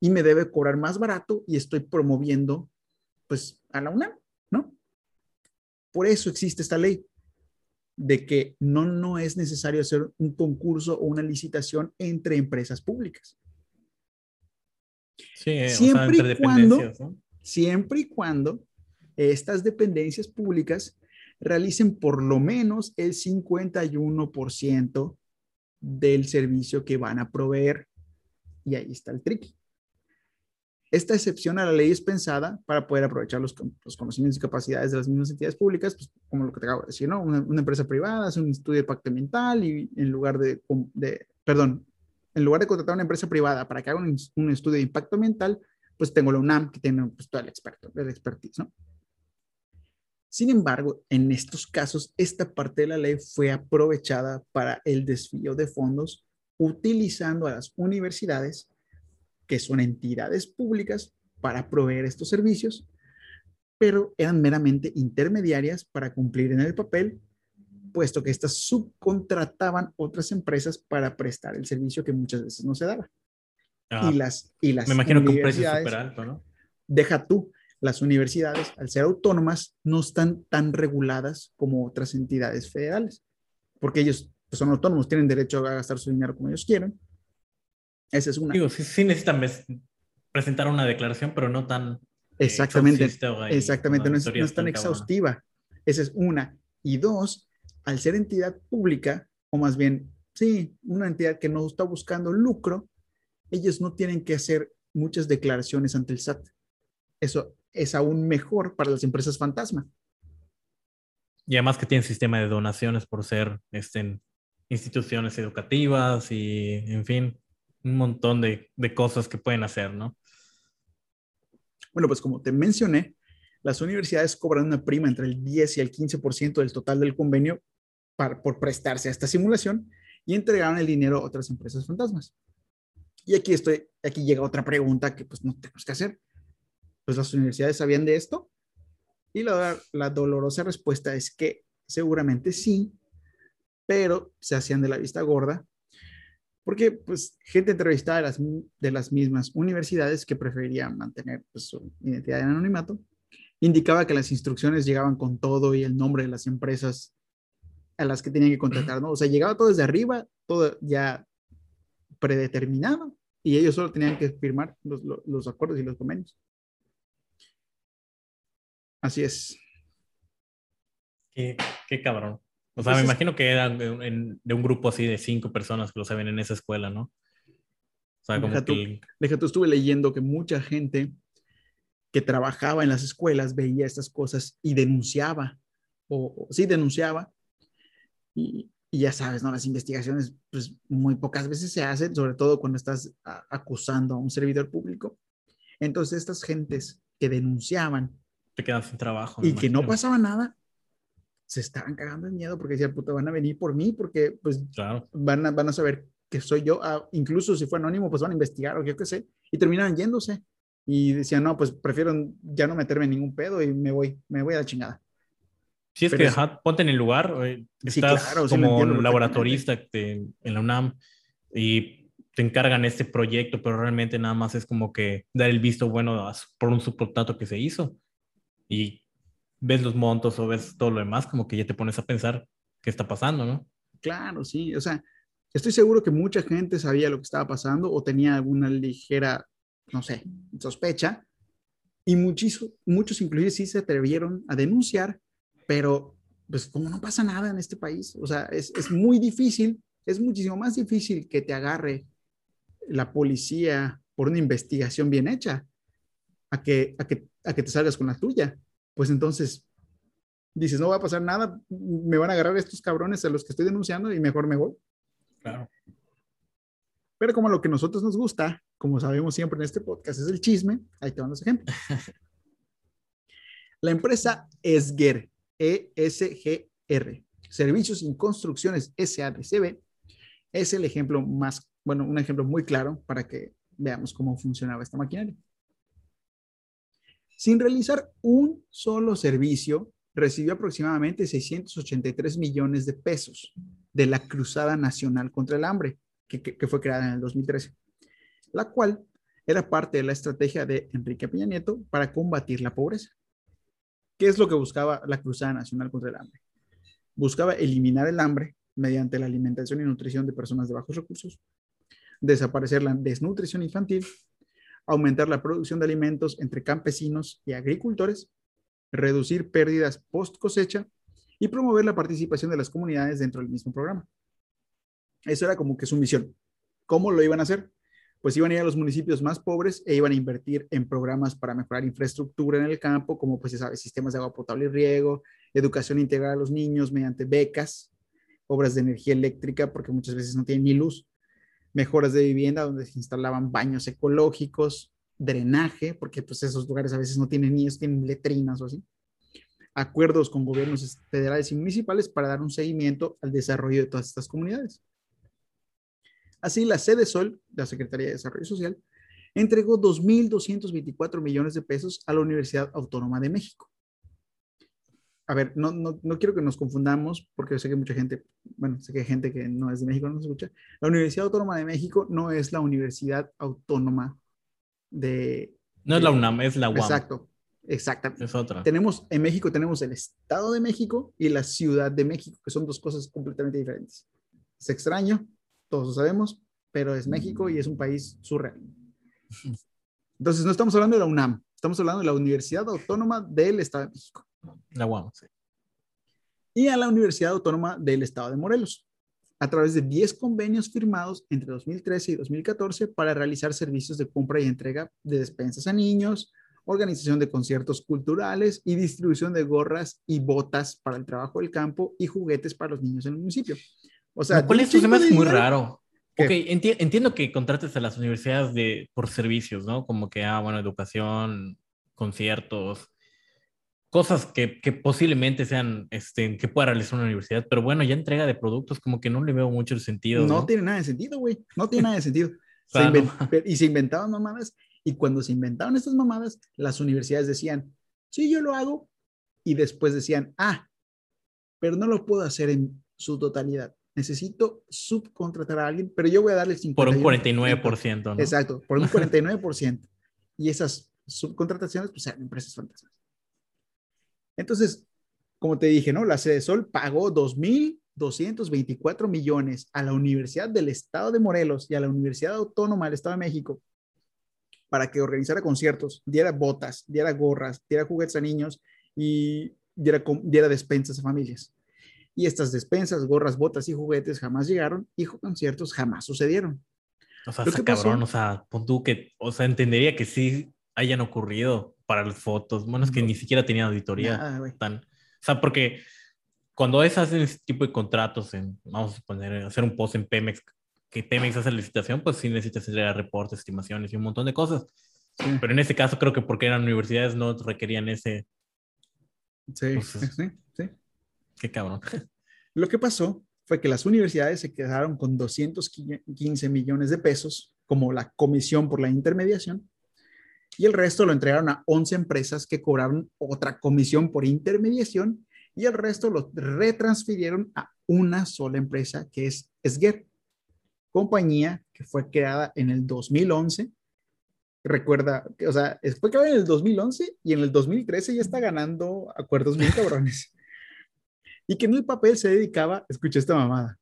y me debe cobrar más barato y estoy promoviendo pues a la UNAM, ¿no? Por eso existe esta ley de que no, no es necesario hacer un concurso o una licitación entre empresas públicas. Sí, siempre, y cuando, siempre y cuando estas dependencias públicas realicen por lo menos el 51% del servicio que van a proveer. Y ahí está el trick. Esta excepción a la ley es pensada para poder aprovechar los, conocimientos y capacidades de las mismas entidades públicas, pues, como lo que te acabo de decir, ¿no? Una, empresa privada hace un estudio de pacto ambiental y en lugar de, de, perdón, en lugar de contratar a una empresa privada para que haga un, estudio de impacto ambiental, pues tengo la UNAM que tiene pues, todo el experto, el expertise, ¿no? Sin embargo, en estos casos, esta parte de la ley fue aprovechada para el desvío de fondos utilizando a las universidades, que son entidades públicas, para proveer estos servicios, pero eran meramente intermediarias para cumplir en el papel puesto que estas subcontrataban otras empresas para prestar el servicio que muchas veces no se daba. Ah, y las, y las me imagino que un precio súper alto, ¿no? Deja tú, las universidades, al ser autónomas, no están tan reguladas como otras entidades federales, porque ellos pues, son autónomos, tienen derecho a gastar su dinero como ellos quieran. Esa es una. Digo, sí, necesitan presentar una declaración, pero no tan... Eh, exactamente, exactamente, no es, no es tan exhaustiva. Esa es una. Y dos, al ser entidad pública, o más bien, sí, una entidad que no está buscando lucro, ellos no tienen que hacer muchas declaraciones ante el SAT. Eso es aún mejor para las empresas fantasma. Y además que tienen sistema de donaciones por ser este, instituciones educativas y, en fin, un montón de, de cosas que pueden hacer, ¿no? Bueno, pues como te mencioné, las universidades cobran una prima entre el 10 y el 15% del total del convenio por prestarse a esta simulación y entregaron el dinero a otras empresas fantasmas. Y aquí estoy, aquí llega otra pregunta que pues no tenemos que hacer. Pues las universidades sabían de esto y la, la dolorosa respuesta es que seguramente sí, pero se hacían de la vista gorda porque pues gente entrevistada de las, de las mismas universidades que preferían mantener pues, su identidad en anonimato indicaba que las instrucciones llegaban con todo y el nombre de las empresas a las que tenían que contratar, ¿no? O sea, llegaba todo desde arriba, todo ya predeterminado, y ellos solo tenían que firmar los, los, acuerdos y los convenios. Así es. Qué, qué cabrón. O sea, me imagino que eran de, un grupo así de cinco personas que lo saben en esa escuela, ¿no? O sea, como que... tú, estuve leyendo que mucha gente que trabajaba en las escuelas veía estas cosas y denunciaba, o sí denunciaba, y, ya sabes, ¿no? Las investigaciones, pues muy pocas veces se hacen, sobre todo cuando estás acusando a un servidor público. Entonces, estas gentes que denunciaban. Te quedan sin trabajo. Y que no pasaba nada, se estaban cagando de miedo porque decían, puta, van a venir por mí porque, pues, van, a, van a saber que soy yo, ah, incluso si fue anónimo, pues van a investigar o yo qué sé, y terminaron yéndose. Y decían, no, pues prefiero ya no meterme en ningún pedo y me voy, me voy a la chingada. Sí, es que ponte en el lugar, estás como laboratorista en la UNAM y te encargan este proyecto, pero realmente nada más es como que dar el visto bueno por un subcontrato que se hizo. Y ves los montos o ves todo lo demás, como que ya te pones a pensar qué está pasando, ¿no? Claro, sí, o sea, estoy seguro que mucha gente sabía lo que estaba pasando o tenía alguna ligera, no sé, sospecha, y muchos, muchos inclusive sí se atrevieron a denunciar, pero pues como no pasa nada en este país, o sea, es, es muy difícil, es muchísimo más difícil que te agarre la policía por una investigación bien hecha a que, a que, a que te salgas con la tuya. Pues entonces dices, no va a pasar nada, me van a agarrar estos cabrones a los que estoy denunciando y mejor me voy. Claro. Pero como lo que a nosotros nos gusta, como sabemos siempre en este podcast, es el chisme, ahí te van los ejemplos. <laughs> La empresa Esger, E-S-G-R, Servicios y Construcciones SADCB, es el ejemplo más, bueno, un ejemplo muy claro para que veamos cómo funcionaba esta maquinaria. Sin realizar un solo servicio, recibió aproximadamente 683 millones de pesos de la Cruzada Nacional contra el Hambre, que, fue creada en el 2013, la cual era parte de la estrategia de Enrique Peña Nieto para combatir la pobreza. ¿Qué es lo que buscaba la Cruzada Nacional contra el Hambre? Buscaba eliminar el hambre mediante la alimentación y nutrición de personas de bajos recursos, desaparecer la desnutrición infantil, aumentar la producción de alimentos entre campesinos y agricultores, reducir pérdidas post cosecha y promover la participación de las comunidades dentro del mismo programa. Eso era como que su misión. ¿Cómo lo iban a hacer? Pues iban a ir a los municipios más pobres e iban a invertir en programas para mejorar infraestructura en el campo, como pues sabe, sistemas de agua potable y riego, educación integral a los niños mediante becas, obras de energía eléctrica, porque muchas veces no tienen ni luz, mejoras de vivienda donde se instalaban baños ecológicos, drenaje, porque pues esos lugares a veces no tienen niños, tienen letrinas o así. Acuerdos con gobiernos federales y municipales para dar un seguimiento al desarrollo de todas estas comunidades. Así, la sede Sol, la Secretaría de Desarrollo Social, entregó 2.224 millones de pesos a la Universidad Autónoma de México. A ver, no, no, no, quiero que nos confundamos, porque sé que mucha gente, bueno, sé que hay gente que no es de México no nos escucha. La Universidad Autónoma de México no es la Universidad Autónoma de... No es la UNAM, es la UAM. Exacto, exactamente. Es otra. Tenemos, en México tenemos el Estado de México y la Ciudad de México, que son dos cosas completamente diferentes. Es extraño, todos lo sabemos, pero es México y es un país surreal. <laughs> Entonces, no estamos hablando de la UNAM, estamos hablando de la Universidad Autónoma del Estado de México. La UAM, sí. Y a la Universidad Autónoma del Estado de Morelos, a través de 10 convenios firmados entre 2013 y 2014 para realizar servicios de compra y entrega de despensas a niños, organización de conciertos culturales y distribución de gorras y botas para el trabajo del campo y juguetes para los niños en el municipio. O sea, ¿cuál es me hace muy raro? Ok, entiendo que contrates a las universidades de, por servicios, ¿no? Como que, ah, bueno, educación, conciertos, cosas que, que, posiblemente sean, este, que pueda realizar una universidad, pero bueno, ya entrega de productos, como que no le veo mucho el sentido. No, tiene nada de sentido, güey, no tiene nada de sentido. <laughs> Y se inventaban mamadas, y cuando se inventaron estas mamadas, las universidades decían, sí, yo lo hago, y después decían, ah, pero no lo puedo hacer en su totalidad necesito subcontratar a alguien, pero yo voy a darle 50%. Por un 49%, ¿no? Exacto, por un 49%. y esas subcontrataciones, pues eran empresas fantasmas. Entonces, como te dije, ¿no? La Sede Sol pagó 2.224 millones a la Universidad del Estado de Morelos y a la Universidad Autónoma del Estado de México para que organizara conciertos, diera botas, diera gorras, diera juguetes a niños y diera, diera despensas a familias. Y estas despensas, gorras, botas y juguetes jamás llegaron y conciertos jamás sucedieron. O sea, está cabrón, o sea, pon tú que, o sea, entendería que sí hayan ocurrido para las fotos. Bueno, es que ni siquiera tenía auditoría. tan, o sea, porque cuando es hacen ese tipo de contratos, en, vamos a poner, hacer un post en Pemex, que Pemex hace la licitación, pues sí necesitas entregar reportes, estimaciones y un montón de cosas. Pero en este caso creo que porque eran universidades no requerían ese... Sí, pues, sí, sí. Qué cabrón. Lo que pasó fue que las universidades se quedaron con 215 millones de pesos como la comisión por la intermediación y el resto lo entregaron a 11 empresas que cobraron otra comisión por intermediación y el resto lo retransfirieron a una sola empresa que es Esguer, compañía que fue creada en el 2011. Recuerda, o sea, fue creada en el 2011 y en el 2013 ya está ganando acuerdos muy cabrones. <laughs> y que en el papel se dedicaba, escucha esta mamada,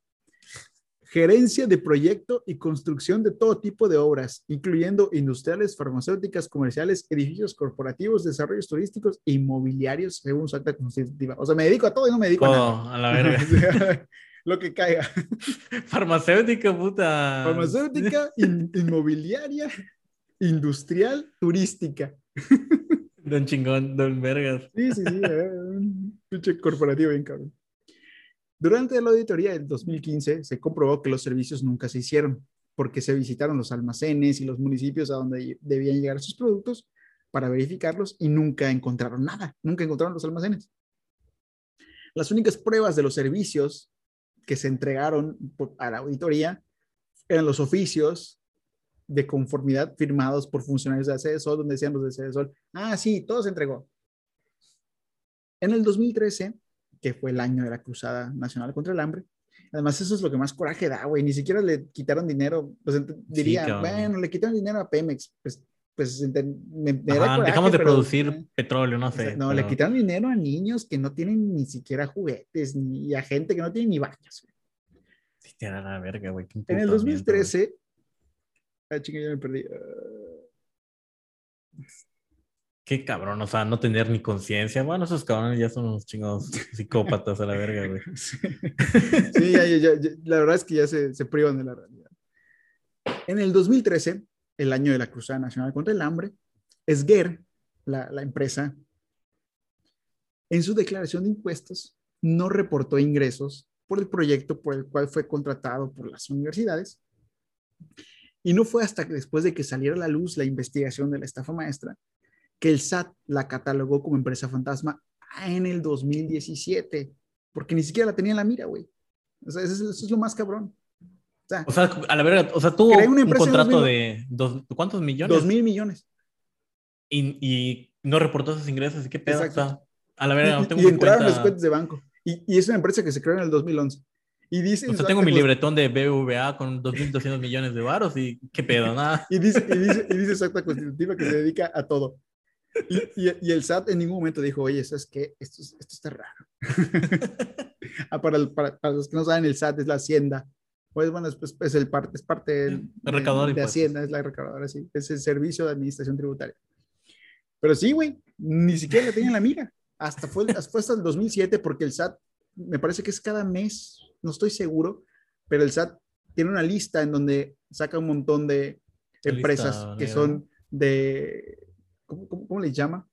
gerencia de proyecto y construcción de todo tipo de obras, incluyendo industriales, farmacéuticas, comerciales, edificios corporativos, desarrollos turísticos e inmobiliarios, según su acta constitutiva. O sea, me dedico a todo y no me dedico a nada. a la verga. <laughs> Lo que caiga. <laughs> Farmacéutica, puta. Farmacéutica, <laughs> inmobiliaria, industrial, turística. Don chingón, don vergas. Sí, sí, sí. Eh, un pinche corporativo bien cabrón. Durante la auditoría del 2015 se comprobó que los servicios nunca se hicieron porque se visitaron los almacenes y los municipios a donde debían llegar sus productos para verificarlos y nunca encontraron nada, nunca encontraron los almacenes. Las únicas pruebas de los servicios que se entregaron a la auditoría eran los oficios de conformidad firmados por funcionarios de ACDSOL, donde decían los de ACDSOL, ah, sí, todo se entregó. En el 2013 que fue el año de la Cruzada Nacional contra el Hambre. Además, eso es lo que más coraje da, güey. Ni siquiera le quitaron dinero. Pues diría, bueno, le quitaron dinero a Pemex. Pues, pues me, dejamos de producir petróleo, no sé. no, le quitaron dinero a niños que no tienen ni siquiera juguetes, ni a gente que no tiene ni baños. Sí, te la verga, güey. En el 2013, ah, chinga, ya me perdí. Uh, Qué cabrón, o sea, no tener ni conciencia. Bueno, esos cabrones ya son unos chingados <laughs> psicópatas a la verga, güey. <laughs> Sí, ya, ya, la verdad es que ya se, se, privan de la realidad. En el 2013, el año de la Cruzada Nacional contra el Hambre, Esguer, la, la empresa, en su declaración de impuestos, no reportó ingresos por el proyecto por el cual fue contratado por las universidades. Y no fue hasta que después de que saliera a la luz la investigación de la estafa maestra que el SAT la catalogó como empresa fantasma en el 2017, porque ni siquiera la tenía en la mira, güey. O sea, eso es, lo más cabrón. O sea, o sea, a la verdad, o sea, tuvo un contrato de dos, ¿cuántos millones? Dos mil millones. Y, y, no reportó esos ingresos, ¿y qué pedo? O sea, a la verdad, <laughs> no tengo y, entraron cuenta... los cuentas de banco. Y, y, es una empresa que se creó en el 2011. Y dice, o sea, tengo mi libretón de BVA con 2.200 millones de varos y qué pedo, <laughs> nada. y, dice, y, dice, y dice su acta constitutiva que se dedica a todo. Y, el SAT en ningún momento dijo, oye, ¿sabes qué? Esto, esto está raro. <laughs> ah, para, para, para, los que no saben, el SAT es la hacienda. Pues bueno, es, es el parte, es parte del, de, de, Hacienda, es la recaudadora, sí. Es el servicio de administración tributaria. Pero sí, güey, ni siquiera la tenían la mira. Hasta fue, fue hasta el 2007 porque el SAT, me parece que es cada mes, no estoy seguro, pero el SAT tiene una lista en donde saca un montón de empresas que son de ¿cómo, les llama?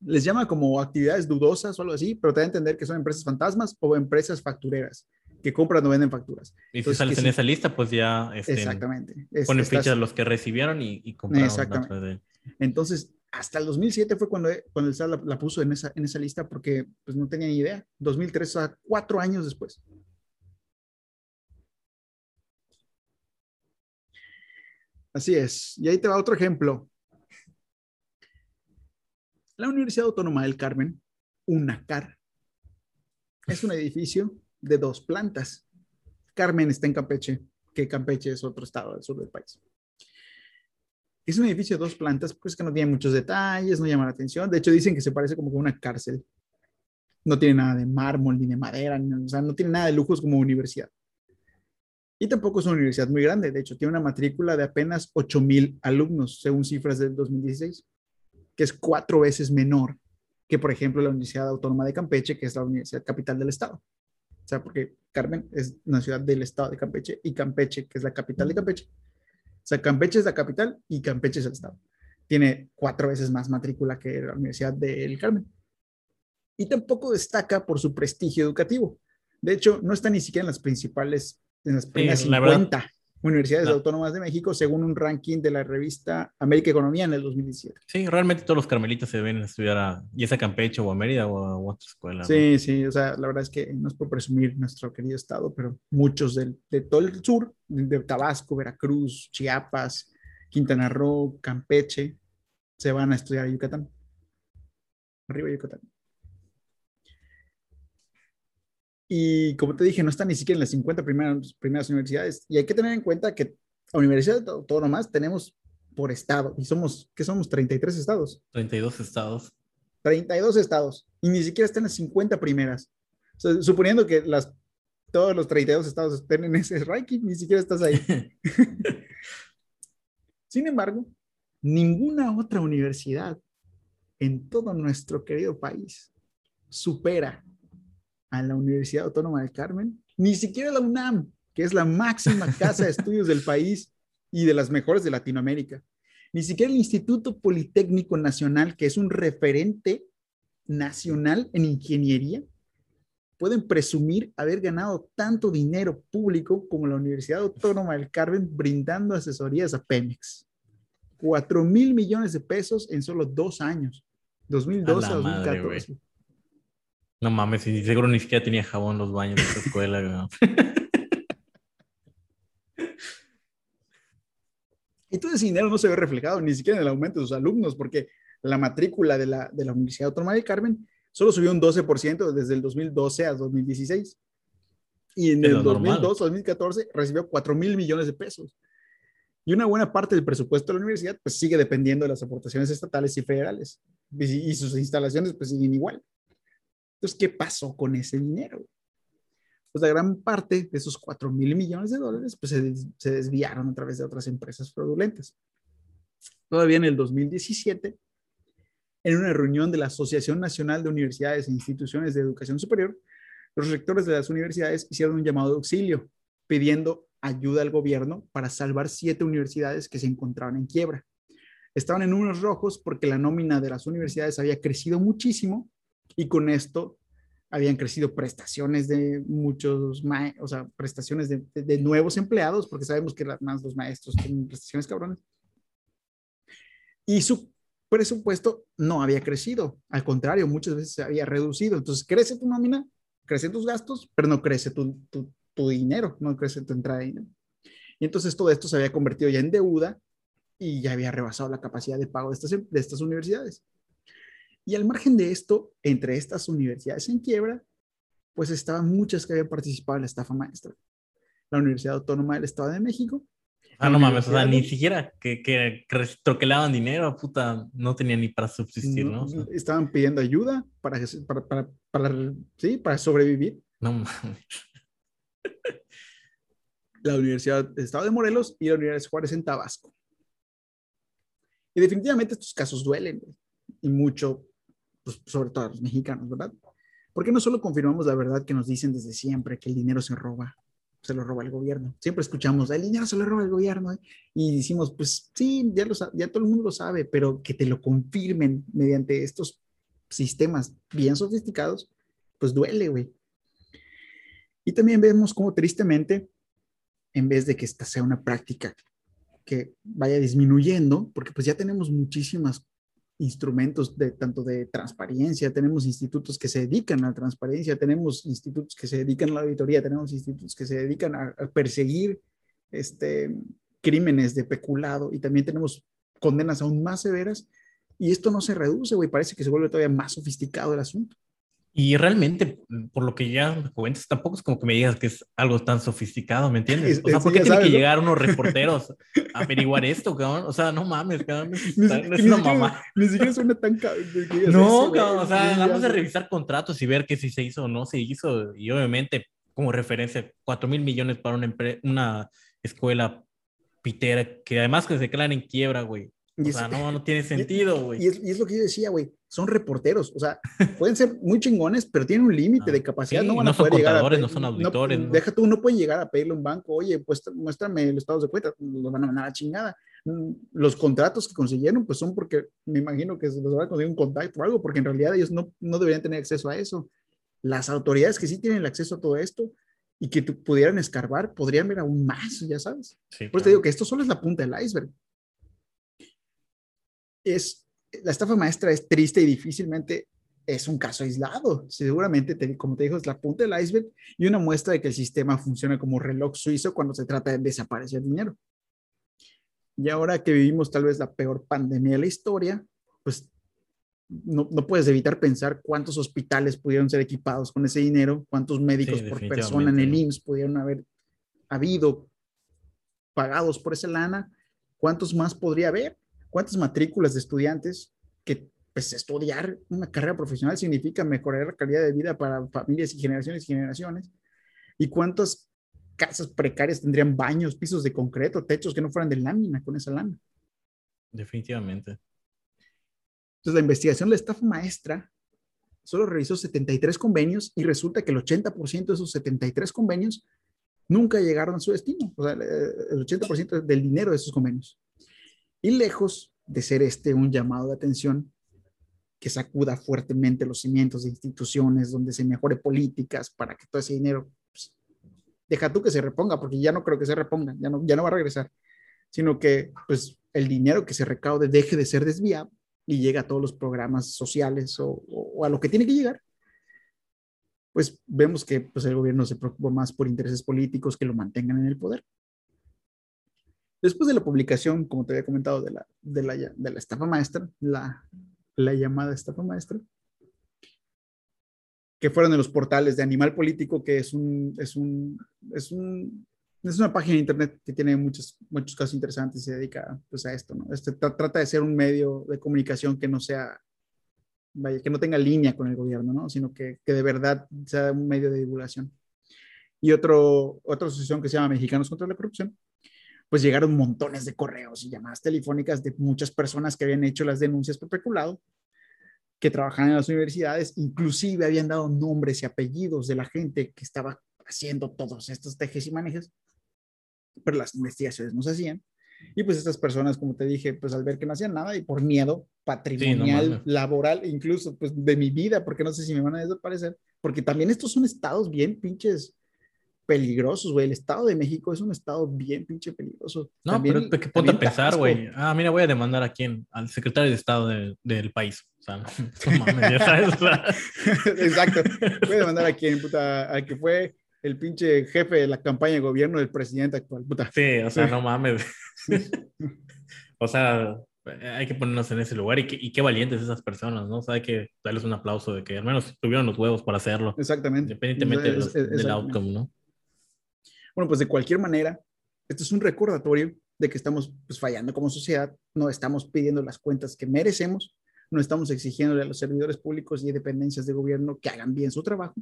Les llama como actividades dudosas o algo así, pero te da a entender que son empresas fantasmas o empresas factureras que compran o venden facturas. Y si sales en esa lista, pues ya este, exactamente. ponen fichas de los que recibieron y, y compraron. Exactamente. Entonces, hasta el 2007 fue cuando, cuando el SAT la, puso en esa, en esa lista porque pues, no tenía ni idea. 2003, o sea, cuatro años después. Así es. Y ahí te va otro ejemplo. La Universidad Autónoma del Carmen, UNACAR, es un edificio de dos plantas. Carmen está en Campeche, que Campeche es otro estado del sur del país. Es un edificio de dos plantas, pues que no tiene muchos detalles, no llama la atención. De hecho, dicen que se parece como que una cárcel. No tiene nada de mármol ni de madera, o sea, no tiene nada de lujos como universidad. Y tampoco es una universidad muy grande. De hecho, tiene una matrícula de apenas 8,000 alumnos, según cifras del 2016 que es cuatro veces menor que, por ejemplo, la Universidad Autónoma de Campeche, que es la universidad capital del estado. O sea, porque Carmen es una ciudad del estado de Campeche y Campeche, que es la capital de Campeche. O sea, Campeche es la capital y Campeche es el estado. Tiene cuatro veces más matrícula que la Universidad del Carmen. Y tampoco destaca por su prestigio educativo. De hecho, no está ni siquiera en las principales, en las primeras 50 universidades autónomas de México según un ranking de la revista América Economía en el 2017. Sí, realmente todos los carmelitas se deben estudiar a, ya sea Campeche o a Mérida o a, otra escuela. Sí, sí, o sea, la verdad es que no es por presumir nuestro querido estado, pero muchos del, de todo el sur, de Tabasco, Veracruz, Chiapas, Quintana Roo, Campeche, se van a estudiar a Yucatán. Arriba Yucatán. Y como te dije, no están ni siquiera en las 50 primeras, primeras universidades. Y hay que tener en cuenta que universidades autónomas tenemos por estado. Y somos, ¿qué somos? 33 estados. 32 estados. 32 estados. Y ni siquiera están en las 50 primeras. suponiendo que las, todos los 32 estados estén en ese ranking, ni siquiera estás ahí. <laughs> Sin embargo, ninguna otra universidad en todo nuestro querido país supera a la Universidad Autónoma del Carmen, ni siquiera la UNAM, que es la máxima casa de estudios del país y de las mejores de Latinoamérica, ni siquiera el Instituto Politécnico Nacional, que es un referente nacional en ingeniería, pueden presumir haber ganado tanto dinero público como la Universidad Autónoma del Carmen brindando asesorías a Pemex. 4 mil millones de pesos en solo dos años, 2012 a, 2014. No mames, seguro ni siquiera tenía jabón los baños de esa escuela. <laughs> y todo ese dinero no se ve reflejado ni siquiera en el aumento de sus alumnos, porque la matrícula de la, de la Universidad Autónoma de Carmen solo subió un 12% desde el 2012 a 2016. Y en el 2012-2014 recibió 4 mil millones de pesos. Y una buena parte del presupuesto de la universidad pues sigue dependiendo de las aportaciones estatales y federales. Y, y sus instalaciones pues siguen igual. Entonces, ¿qué pasó con ese dinero? Pues la gran parte de esos 4 mil millones de dólares pues se, desviaron a través de otras empresas fraudulentas. Todavía en el 2017, en una reunión de la Asociación Nacional de Universidades e Instituciones de Educación Superior, los rectores de las universidades hicieron un llamado de auxilio pidiendo ayuda al gobierno para salvar siete universidades que se encontraban en quiebra. Estaban en números rojos porque la nómina de las universidades había crecido muchísimo y con esto habían crecido prestaciones de muchos, o sea, prestaciones de, de, nuevos empleados, porque sabemos que más los maestros tienen prestaciones cabrones. Y su presupuesto no había crecido, al contrario, muchas veces se había reducido. Entonces, crece tu nómina, crecen tus gastos, pero no crece tu, tu, tu dinero, no crece tu entrada de dinero. Y entonces todo esto se había convertido ya en deuda y ya había rebasado la capacidad de pago de estas, de estas universidades. Y al margen de esto, entre estas universidades en quiebra, pues estaban muchas que habían participado en la estafa maestra. La Universidad Autónoma del Estado de México. Ah, no mames, o sea, ni siquiera que, que, troquelaban dinero, puta, no tenían ni para subsistir, ¿no? estaban pidiendo ayuda para, para, para, para, sí, para sobrevivir. No mames. La Universidad del Estado de Morelos y la Universidad de Juárez en Tabasco. Y definitivamente estos casos duelen y mucho pues, sobre todo a los mexicanos, ¿verdad? Porque no solo confirmamos la verdad que nos dicen desde siempre, que el dinero se roba, se lo roba el gobierno. Siempre escuchamos, el dinero se lo roba el gobierno. ¿eh? Y decimos, pues sí, ya, ya todo el mundo lo sabe, pero que te lo confirmen mediante estos sistemas bien sofisticados, pues duele, güey. Y también vemos cómo tristemente, en vez de que esta sea una práctica que vaya disminuyendo, porque pues ya tenemos muchísimas instrumentos de tanto de transparencia, tenemos institutos que se dedican a la transparencia, tenemos institutos que se dedican a la auditoría, tenemos institutos que se dedican a, perseguir este, crímenes de peculado y también tenemos condenas aún más severas y esto no se reduce, güey, parece que se vuelve todavía más sofisticado el asunto. Y realmente, por lo que ya me cuentas, tampoco es como que me digas que es algo tan sofisticado, ¿me entiendes? O sea, ¿por qué tienen que llegar unos <laughs> reporteros a averiguar esto, cabrón? O sea, no mames, cabrón. es una mamá. Ni siquiera suena tan No, cabrón, o sea, vamos a revisar contratos y ver que si se hizo o no se hizo. Y obviamente, como referencia, 4 mil millones para una, una escuela pitera que además que se quedan en quiebra, güey. O sea, no, no tiene sentido, güey. Y, y, es lo que yo decía, güey son reporteros, o sea, <laughs> pueden ser muy chingones, pero tienen un límite de capacidad, no van a poder llegar a no son auditores. Deja tú, no pueden llegar a pedirle a un banco, oye, pues muéstrame el estado de cuenta, los van a mandar a chingada. Los contratos que consiguieron, pues son porque me imagino que se los van a conseguir un contacto o algo, porque en realidad ellos no, no deberían tener acceso a eso. Las autoridades que sí tienen el acceso a todo esto, y que pudieran escarbar, podrían ver aún más, ya sabes. Sí, Pues te digo que esto solo es la punta del iceberg. Es, la estafa maestra es triste y difícilmente es un caso aislado. Seguramente, te, como te digo, es la punta del iceberg y una muestra de que el sistema funciona como reloj suizo cuando se trata de desaparecer dinero. Y ahora que vivimos tal vez la peor pandemia de la historia, pues no, no, puedes evitar pensar cuántos hospitales pudieron ser equipados con ese dinero, cuántos médicos Sí, por persona en el IMSS pudieron haber habido pagados por esa lana, cuántos más podría haber, cuántas matrículas de estudiantes que pues estudiar una carrera profesional significa mejorar la calidad de vida para familias y generaciones y generaciones, y cuántas casas precarias tendrían baños, pisos de concreto, techos que no fueran de lámina con esa lana. Definitivamente. Entonces, la investigación de la estafa maestra solo revisó 73 convenios y resulta que el 80% de esos 73 convenios nunca llegaron a su destino, o sea, el 80% del dinero de esos convenios. Y lejos de ser este un llamado de atención que sacuda fuertemente los cimientos de instituciones, donde se mejore políticas para que todo ese dinero, pues, deja tú que se reponga, porque ya no creo que se reponga, ya no, ya no va a regresar, sino que pues el dinero que se recaude deje de ser desviado y llega a todos los programas sociales o, o, o, a lo que tiene que llegar, pues vemos que pues, el gobierno se preocupa más por intereses políticos que lo mantengan en el poder. Después de la publicación, como te había comentado, de la, de la, de la estafa maestra, la, la llamada estafa maestra, que fueron en los portales de Animal Político, que es un, es un, es un, es una página de internet que tiene muchos, muchos casos interesantes y se dedica pues, a esto, ¿no? Este trata de ser un medio de comunicación que no sea, vaya, que no tenga línea con el gobierno, ¿no? Sino que, que de verdad sea un medio de divulgación. Y otro, otra asociación que se llama Mexicanos contra la Corrupción, pues llegaron montones de correos y llamadas telefónicas de muchas personas que habían hecho las denuncias por peculado, que trabajaban en las universidades, inclusive habían dado nombres y apellidos de la gente que estaba haciendo todos estos tejes y manejes, pero las investigaciones no se hacían. Y pues estas personas, como te dije, pues al ver que no hacían nada y por miedo patrimonial, sí, no laboral, incluso pues de mi vida, porque no sé si me van a desaparecer, porque también estos son estados bien pinches peligrosos, güey. El Estado de México es un estado bien pinche peligroso. No, también, pero que ponte a pensar, güey. Ah, mira, voy a demandar a quién, al secretario de Estado de, del país. O sea, <laughs> no, mames, ya sabes. <laughs> Exacto. Voy a demandar a quién, puta, al que fue el pinche jefe de la campaña de gobierno del presidente actual, puta. Sí, o sea, no mames. <laughs> o sea, hay que ponernos en ese lugar y, que, y qué valientes esas personas, ¿no? O sea, hay que darles un aplauso de que al menos tuvieron los huevos para hacerlo. Exactamente. Independientemente es, es, del outcome, ¿no? Bueno, pues de cualquier manera, esto es un recordatorio de que estamos pues, fallando como sociedad, no estamos pidiendo las cuentas que merecemos, no estamos exigiéndole a los servidores públicos y dependencias de gobierno que hagan bien su trabajo.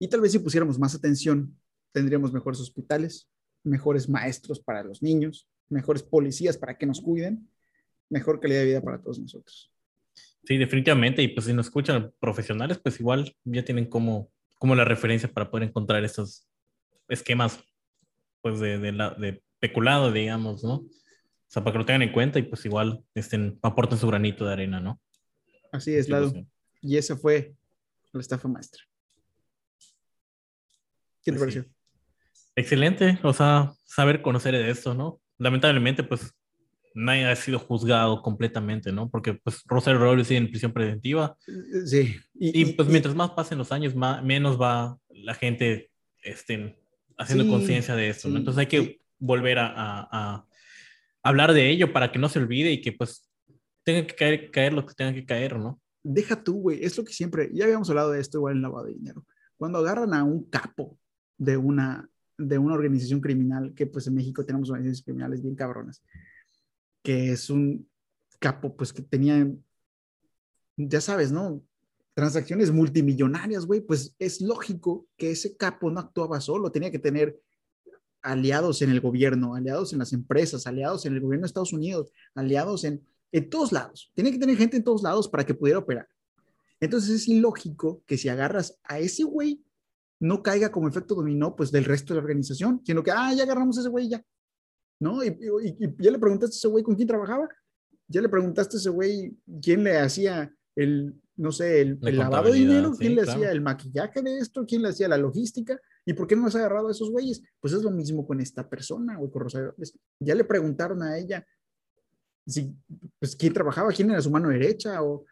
Y tal vez si pusiéramos más atención, tendríamos mejores hospitales, mejores maestros para los niños, mejores policías para que nos cuiden, mejor calidad de vida para todos nosotros. Sí, definitivamente. Y pues si nos escuchan profesionales, pues igual ya tienen como, como la referencia para poder encontrar estos esquemas pues de, de, la, de peculado, digamos, ¿no? O sea, para que lo tengan en cuenta y pues igual estén, aporten su granito de arena, ¿no? Así es, Lado. Y esa fue la estafa maestra. ¿Qué te Pues pareció? sí. Excelente, o sea, saber conocer de esto, ¿no? Lamentablemente, pues nadie ha sido juzgado completamente, ¿no? Porque pues Rosario Robles sigue en prisión preventiva Sí. y, pues mientras más pasen los años, más, menos va la gente este, haciendo Sí, conciencia de esto, ¿no? sí, Entonces hay que volver a, a- a hablar de ello para que no se olvide y que pues tenga que caer, caer lo que tenga que caer, ¿no? Deja tú, güey. Es lo que siempre, ya habíamos hablado de esto igual en lavado de dinero. Cuando agarran a un capo de una, de una organización criminal, que pues en México tenemos organizaciones criminales bien cabronas, que es un capo pues que tenía, ya sabes, ¿no? Transacciones multimillonarias, güey, pues es lógico que ese capo no actuaba solo, tenía que tener aliados en el gobierno, aliados en las empresas, aliados en el gobierno de Estados Unidos, aliados en, en todos lados. Tiene que tener gente en todos lados para que pudiera operar. Entonces es ilógico que si agarras a ese güey, no caiga como efecto dominó pues del resto de la organización, sino que, ah, ya agarramos a ese güey ya. ¿No? Y, y- y ya le preguntaste a ese güey con quién trabajaba. Ya le preguntaste a ese güey quién le hacía el, no sé, el, La el lavado de dinero, sí, quién le claro. hacía el maquillaje de esto, quién le hacía la logística. ¿Y por qué no has agarrado a esos güeyes? Pues es lo mismo con esta persona, güey, con Rosario. Ya le preguntaron a ella si, pues, quién trabajaba, quién era su mano derecha o,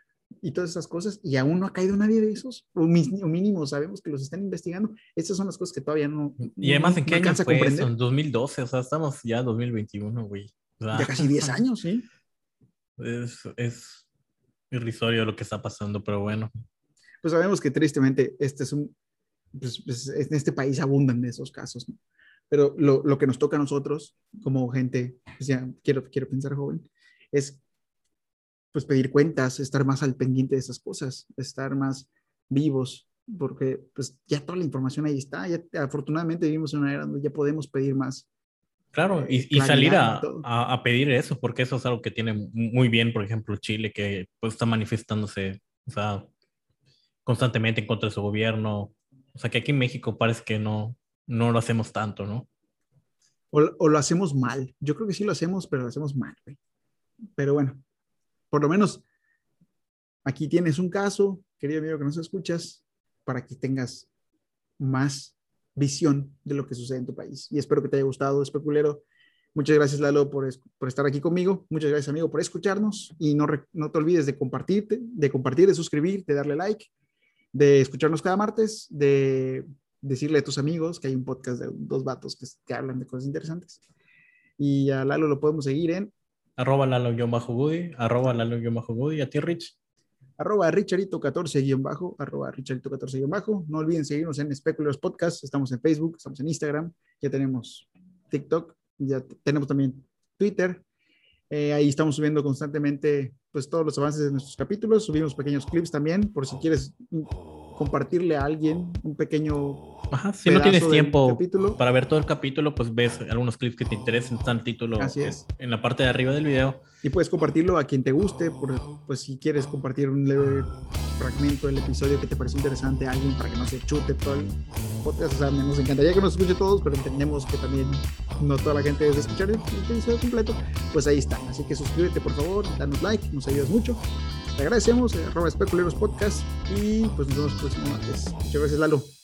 y todas esas cosas, y aún no ha caído nadie de esos, o, mínimo sabemos que los están investigando. Estas son las cosas que todavía no. Y además, ¿en qué año fue eso? En 2012, o sea, estamos ya en 2021, güey. ya casi 10 <laughs> años, sí. Es, es irrisorio lo que está pasando, pero bueno. Pues sabemos que tristemente este es un, pues, pues, en este país abundan de esos casos. Pero lo, lo, que nos toca a nosotros, como gente, pues ya quiero, quiero pensar joven, es pues pedir cuentas, estar más al pendiente de esas cosas, estar más vivos, porque pues ya toda la información ahí está, ya afortunadamente vivimos en una era donde ya podemos pedir más. Claro, y, y salir a, a, pedir eso, porque eso es algo que tiene muy bien, por ejemplo, Chile, que pues está manifestándose, o sea, constantemente en contra de su gobierno, o sea que aquí en México parece que no, no lo hacemos tanto, ¿no? O, o lo hacemos mal. Yo creo que sí lo hacemos, pero lo hacemos mal, güey. Pero bueno, por lo menos aquí tienes un caso, querido amigo que nos escuchas, para que tengas más visión de lo que sucede en tu país. Y espero que te haya gustado, especulero. Muchas gracias, Lalo, por, por, estar aquí conmigo. Muchas gracias, amigo, por escucharnos. Y no, no te olvides de compartirte, de compartir, de suscribirte, de darle like de escucharnos cada martes, de decirle a tus amigos que hay un podcast de dos vatos que, hablan de cosas interesantes. Y a Lalo lo podemos seguir en arroba Lalo-Goody, arroba Lalo-Goody, a ti Rich. Arroba Richarito14 arroba Richarito14 No olviden seguirnos en Speculars Podcast, estamos en Facebook, estamos en Instagram, ya tenemos TikTok, ya tenemos también Twitter. Eh, ahí estamos subiendo constantemente pues todos los avances de nuestros capítulos. Subimos pequeños clips también, por si quieres compartirle a alguien un pequeño. Ajá, si no tienes tiempo para ver todo el capítulo, pues ves algunos clips que te interesen, está el título Así es. en la parte de arriba del video. Y puedes compartirlo a quien te guste, por, pues si quieres compartir un leve fragmento del episodio que te pareció interesante a alguien para que no se chute todo el podcast. O sea, nos encantaría que nos escuche todos, pero entendemos que también no toda la gente debe escuchar el episodio completo. Pues ahí está. Así que suscríbete, por favor, danos like, nos ayudas mucho. Te agradecemos, arroba especuleros podcast y pues nos vemos el próximo martes. Muchas gracias, Lalo.